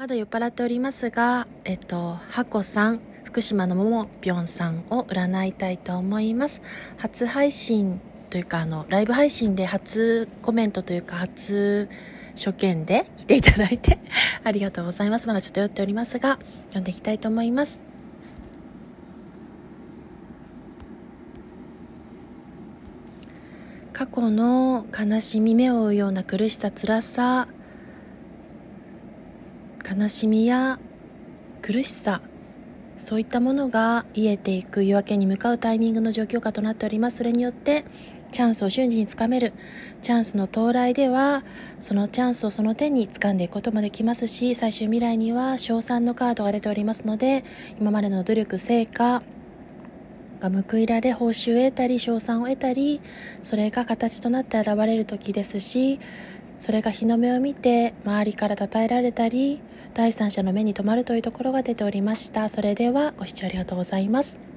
まだ酔っ払っておりますが、えっと、ハコさん、福島のももぴょんさんを占いたいと思います。初配信というか、あの、ライブ配信で初コメントというか、初初見で来ていただいて ありがとうございます。まだちょっと酔っておりますが、読んでいきたいと思います。過去の悲しみ目を追うような苦しさ辛さ悲しみや苦しさそういったものが癒えていく夜明けに向かうタイミングの状況下となっております。それによってチャンスを瞬時につかめるチャンスの到来ではそのチャンスをその手に掴んでいくこともできますし最終未来には賞賛のカードが出ておりますので今までの努力成果が報いられ報酬を得たり賞賛を得たりそれが形となって現れる時ですしそれが日の目を見て周りから称えられたり第三者の目に留まるというところが出ておりました。それではご視聴ありがとうございます。